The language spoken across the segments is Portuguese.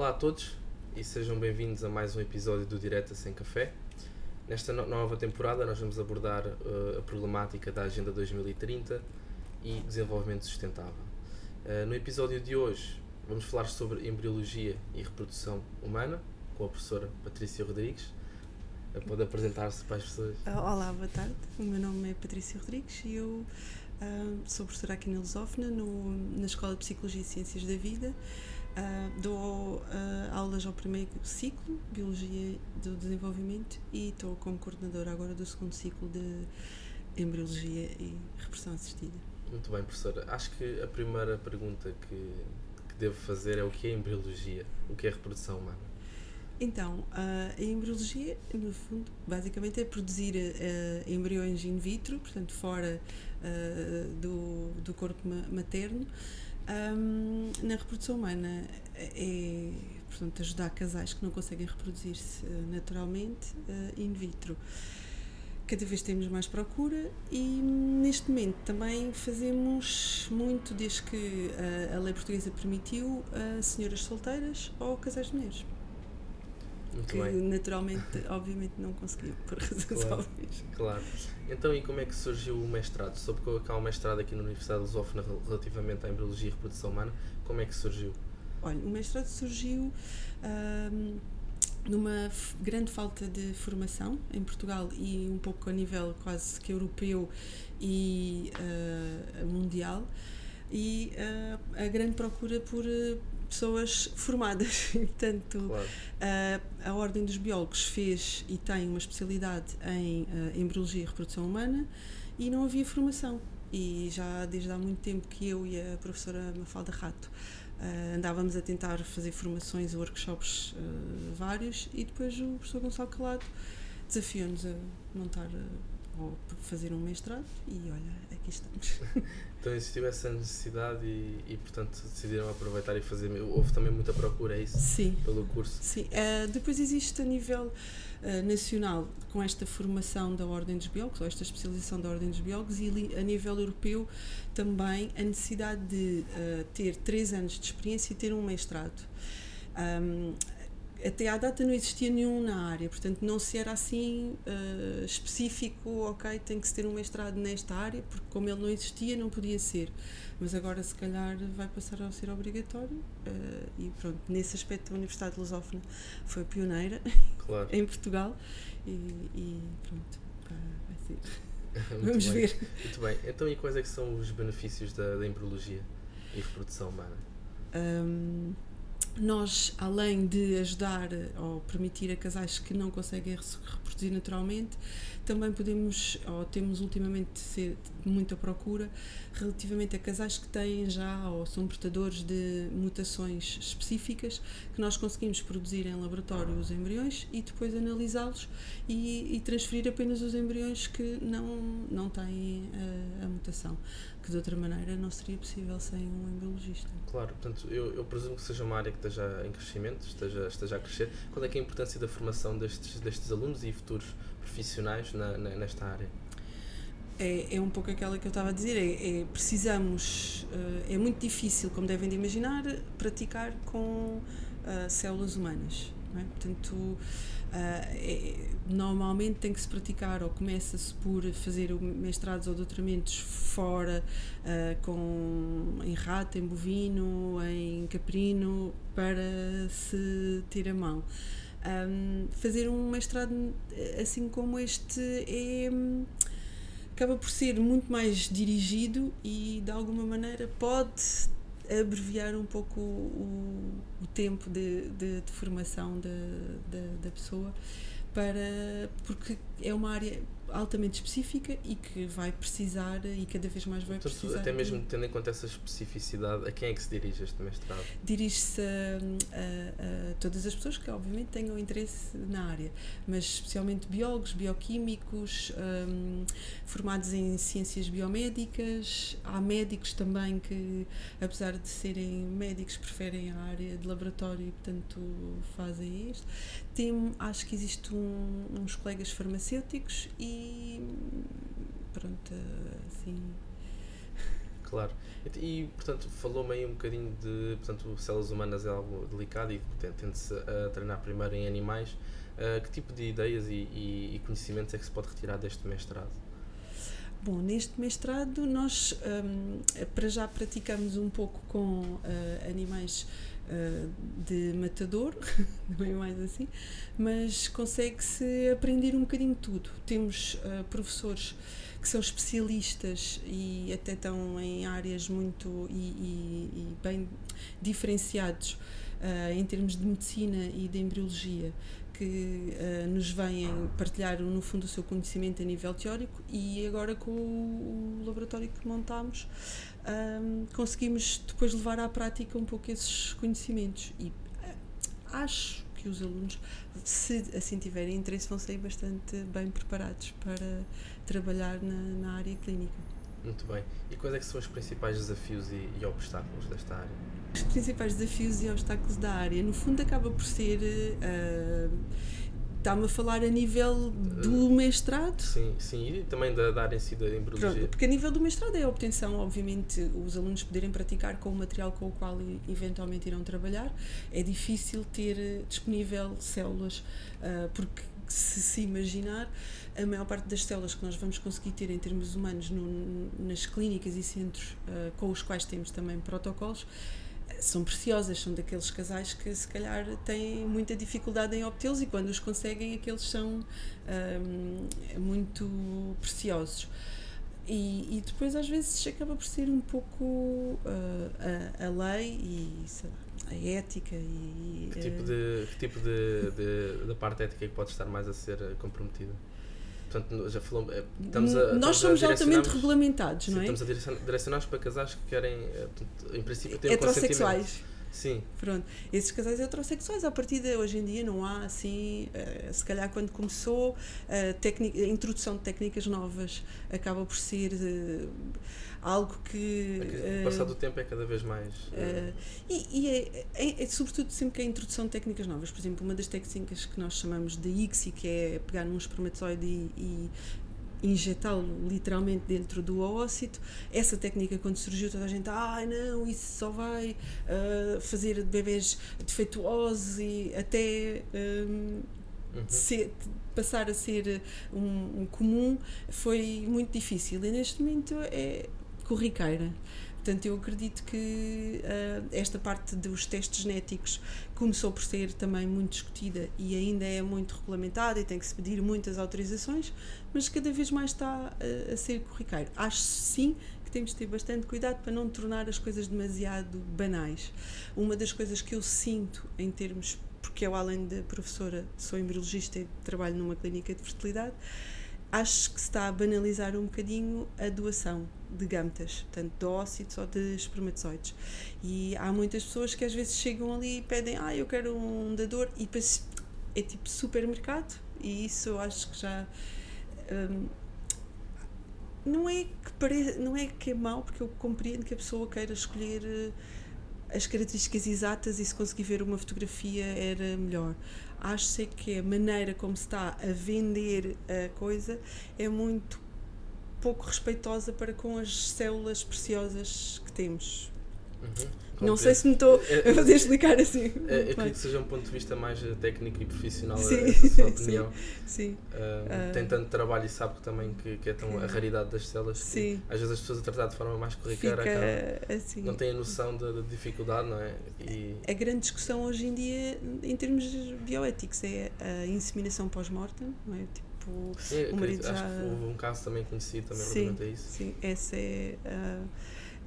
Olá a todos e sejam bem-vindos a mais um episódio do Direta Sem Café. Nesta no nova temporada, nós vamos abordar uh, a problemática da Agenda 2030 e desenvolvimento sustentável. Uh, no episódio de hoje, vamos falar sobre embriologia e reprodução humana com a professora Patrícia Rodrigues. Uh, pode apresentar-se para as pessoas? Olá, boa tarde. O meu nome é Patrícia Rodrigues e eu sou professora aqui na Lusófona, no, na Escola de Psicologia e Ciências da Vida. Uh, dou uh, aulas ao primeiro ciclo, Biologia do Desenvolvimento, e estou como coordenadora agora do segundo ciclo de Embriologia e Repressão Assistida. Muito bem, professora. Acho que a primeira pergunta que, que devo fazer é o que é embriologia? O que é reprodução humana? Então, a embriologia, no fundo, basicamente é produzir uh, embriões in vitro, portanto, fora uh, do, do corpo materno. Um, na reprodução humana é, portanto, ajudar casais que não conseguem reproduzir-se uh, naturalmente in vitro. Cada vez temos mais procura e neste momento também fazemos muito desde que a lei portuguesa permitiu a senhoras solteiras ou casais de mulheres. Muito que bem. naturalmente, obviamente, não conseguiu, por razões claro, óbvias. Claro. Então, e como é que surgiu o mestrado? Soube que há um mestrado aqui na Universidade de Lusófona relativamente à embriologia e reprodução humana. Como é que surgiu? Olha, o mestrado surgiu hum, numa grande falta de formação em Portugal e um pouco a nível quase que europeu e uh, mundial e uh, a grande procura por uh, pessoas formadas. Portanto, claro. a, a Ordem dos Biólogos fez e tem uma especialidade em uh, embriologia e reprodução humana e não havia formação. E já desde há muito tempo que eu e a professora Mafalda Rato uh, andávamos a tentar fazer formações, workshops uh, vários, e depois o professor Gonçalo Calado desafiou-nos a montar ou fazer um mestrado e olha, aqui estamos. Então existiu essa necessidade e, e, portanto decidiram aproveitar e fazer. Houve também muita procura, é isso? Sim. Pelo curso? Sim. Uh, depois existe a nível uh, nacional, com esta formação da Ordem dos Biólogos, ou esta especialização da Ordem dos Biólogos, e a nível europeu também a necessidade de uh, ter três anos de experiência e ter um mestrado. Um, até à data não existia nenhum na área, portanto não se era assim uh, específico, ok, tem que se ter um mestrado nesta área, porque como ele não existia não podia ser, mas agora se calhar vai passar a ser obrigatório uh, e pronto, nesse aspecto a Universidade de Lusófona foi pioneira claro. em Portugal e, e pronto, vai ser. Vamos bem. ver. Muito bem, então e quais é que são os benefícios da, da embriologia e reprodução humana? Um, nós, além de ajudar ou permitir a casais que não conseguem reproduzir naturalmente, também podemos, ou temos ultimamente ser muita procura relativamente a casais que têm já ou são portadores de mutações específicas que nós conseguimos produzir em laboratório os embriões e depois analisá-los e, e, transferir apenas os embriões que não, não têm a, a mutação que de outra maneira não seria possível sem um embriologista. Claro, portanto, eu, eu presumo que seja uma área que esteja em crescimento, esteja, esteja a crescer. Qual é, é a importância da formação destes, destes alunos e futuros profissionais na, na, nesta área? É, é um pouco aquela que eu estava a dizer, é, é precisamos, eh, é muito difícil, como devem de imaginar, praticar com uh, células humanas. É? Portanto, Uh, é, normalmente tem que se praticar ou começa-se por fazer mestrados ou doutoramentos fora, uh, com, em rato, em bovino, em caprino, para se ter a mão. Um, fazer um mestrado assim como este é acaba por ser muito mais dirigido e de alguma maneira pode abreviar um pouco o, o tempo de, de, de formação da, da, pessoa para porque é uma área altamente específica e que vai precisar e cada vez mais vai então, precisar. Até mesmo tendo em conta essa especificidade, a quem é que se dirige este mestrado? Dirige-se a, a, a, todas as pessoas que obviamente tenham interesse na área, mas especialmente biólogos, bioquímicos, um, formados em ciências biomédicas, há médicos também que, apesar de serem médicos, preferem a área de laboratório e portanto fazem isto. Tem, acho que existe um, uns colegas farmacêuticos e pronto, assim. Claro. E, e, portanto, falou-me aí um bocadinho de. Portanto, células humanas é algo delicado e tende-se a treinar primeiro em animais. Uh, que tipo de ideias e, e, e, conhecimentos é que se pode retirar deste mestrado? Bom, neste mestrado nós um, para já praticamos um pouco com uh, animais uh, de matador, não é mais assim, mas consegue-se aprender um bocadinho tudo. Temos uh, professores que são especialistas e até estão em áreas muito e, e, e bem diferenciados em termos de medicina e de embriologia que uh, nos vêm partilhar, no fundo, o seu conhecimento a nível teórico e agora com o, laboratório que montámos um, conseguimos depois levar à prática um pouco esses conhecimentos e uh, acho que os alunos, se assim tiverem interesse, vão sair bastante bem preparados para trabalhar na, na área clínica. Muito bem. E quais é que são os principais desafios e, e obstáculos desta área? Os principais desafios e obstáculos da área, no fundo, acaba por ser. Uh, Está-me a falar a nível do mestrado? Sim, sim, e também da, da área em si da embriologia. Pronto, porque a nível do mestrado é a obtenção, obviamente, os alunos poderem praticar com o material com o qual eventualmente irão trabalhar. É difícil ter eh, disponível células, porque se se imaginar, a maior parte das células que nós vamos conseguir ter em termos humanos no, nas clínicas e centros uh, com os quais temos também protocolos são preciosas, são daqueles casais que se calhar têm muita dificuldade em obtê-los e quando os conseguem, aqueles são um, muito preciosos. E, e, depois às vezes acaba por ser um pouco uh, a, a, lei e lá, a ética e que tipo de que tipo de, de, de parte ética é que pode estar mais a ser comprometida Portanto, já falou, eh, estamos a, Nós somos altamente regulamentados, sim, não é? Estamos a direcionar para casais que querem, eh, em princípio, ter Heterossexuais. Sim. Pronto. Esses casais heterossexuais, a partir de hoje em dia, não há assim. Uh, se calhar, quando começou, a, a introdução de técnicas novas acaba por ser. Uh, algo que. É passado o tempo é cada vez mais. Uh, e, e é, é, é, sobretudo sempre que a introdução de técnicas novas. Por exemplo, uma das técnicas que nós chamamos de ICSI, que é pegar num espermatozoide e, e injetá-lo literalmente dentro do oócito. Essa técnica, quando surgiu, toda a gente, ah, não, isso só vai uh, fazer bebês defeituosos e até. Um, uhum. ser, passar a ser um, um, comum foi muito difícil e neste momento é, corriqueira. Portanto, eu acredito que uh, esta parte dos testes genéticos começou por ser também muito discutida e ainda é muito regulamentada e tem que se pedir muitas autorizações, mas cada vez mais está a, a ser corriqueiro. Acho sim que temos de ter bastante cuidado para não tornar as coisas demasiado banais. Uma das coisas que eu sinto em termos, porque eu, além de professora, sou embriologista e trabalho numa clínica de fertilidade, acho que se está a banalizar um bocadinho a doação de gametas, portanto de ócitos ou de espermatozoides. E há muitas pessoas que às vezes chegam ali e pedem, ah, eu quero um dador, e depois é tipo supermercado, e isso eu acho que já. Hum, não é que pare... não é que é mau porque eu compreendo que a pessoa queira escolher eh, as características exatas e se conseguir ver uma fotografia era melhor acho que a maneira como se está a vender a coisa é muito pouco respeitosa para com as células preciosas que temos. Uhum. Não sei se me estou é, a fazer explicar assim. É, eu acredito que seja um ponto de vista mais técnico e profissional sim, a sua opinião. Sim. sim. Uh, uh, tem tanto trabalho e sabe que também que, que é tão a raridade das células sim. às vezes as pessoas a tratar de forma mais corriqueira assim. não têm a noção da, da dificuldade, não é? E... A grande discussão hoje em dia, em termos bioéticos, é a inseminação pós-mortem, não é? Tipo, o marido já... Acho que houve um caso também conhecido também sim, a isso. Sim, essa é. Uh,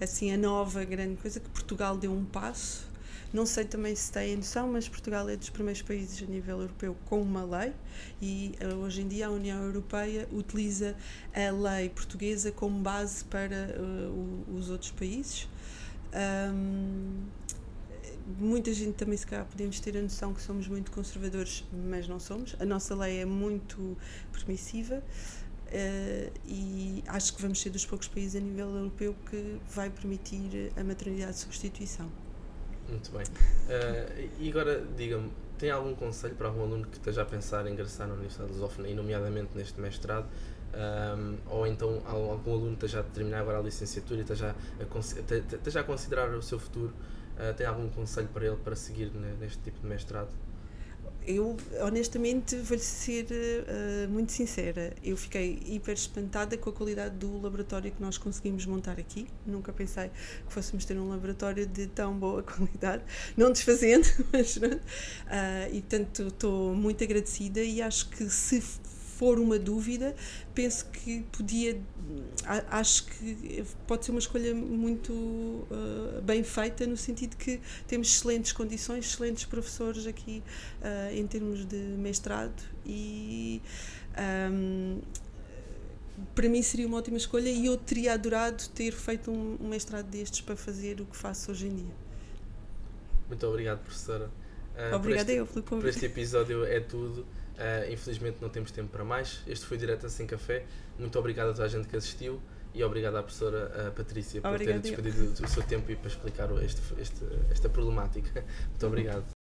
assim a nova grande coisa que Portugal deu um passo. Não sei também se têm noção, mas Portugal é dos primeiros países a nível europeu com uma lei e uh, hoje em dia a União Europeia utiliza a lei portuguesa como base para uh, os outros países. Um, muita gente também se calhar podemos ter a noção que somos muito conservadores, mas não somos. A nossa lei é muito permissiva. Uh, e acho que vamos ser dos poucos países a nível europeu que vai permitir a maternidade de substituição. Muito bem. Uh, e agora, diga-me, tem algum conselho para algum aluno que esteja a pensar em ingressar na Universidade de Lusófona, e nomeadamente neste mestrado, um, ou então algum aluno que esteja a terminar agora a licenciatura e esteja a, esteja a considerar o seu futuro, uh, tem algum conselho para ele para seguir neste tipo de mestrado? Eu, honestamente, vou-lhe ser uh, muito sincera. Eu fiquei hiper espantada com a qualidade do laboratório que nós conseguimos montar aqui. Nunca pensei que fôssemos ter um laboratório de tão boa qualidade. Não desfazendo, mas. Uh, e, portanto, estou muito agradecida e acho que se for uma dúvida, penso que podia. Acho que pode ser uma escolha muito uh, bem feita, no sentido que temos excelentes condições, excelentes professores aqui uh, em termos de mestrado e. Um, para mim seria uma ótima escolha e eu teria adorado ter feito um, um mestrado destes para fazer o que faço hoje em dia. Muito obrigado, professora. Uh, Obrigada eu pelo convite. Por este episódio é tudo. Uh, infelizmente não temos tempo para mais. Este foi Direto Sem Café. Muito obrigado a toda a gente que assistiu e obrigado à professora uh, Patrícia por ter despedido o seu tempo e para explicar este, este, esta problemática. Muito obrigado.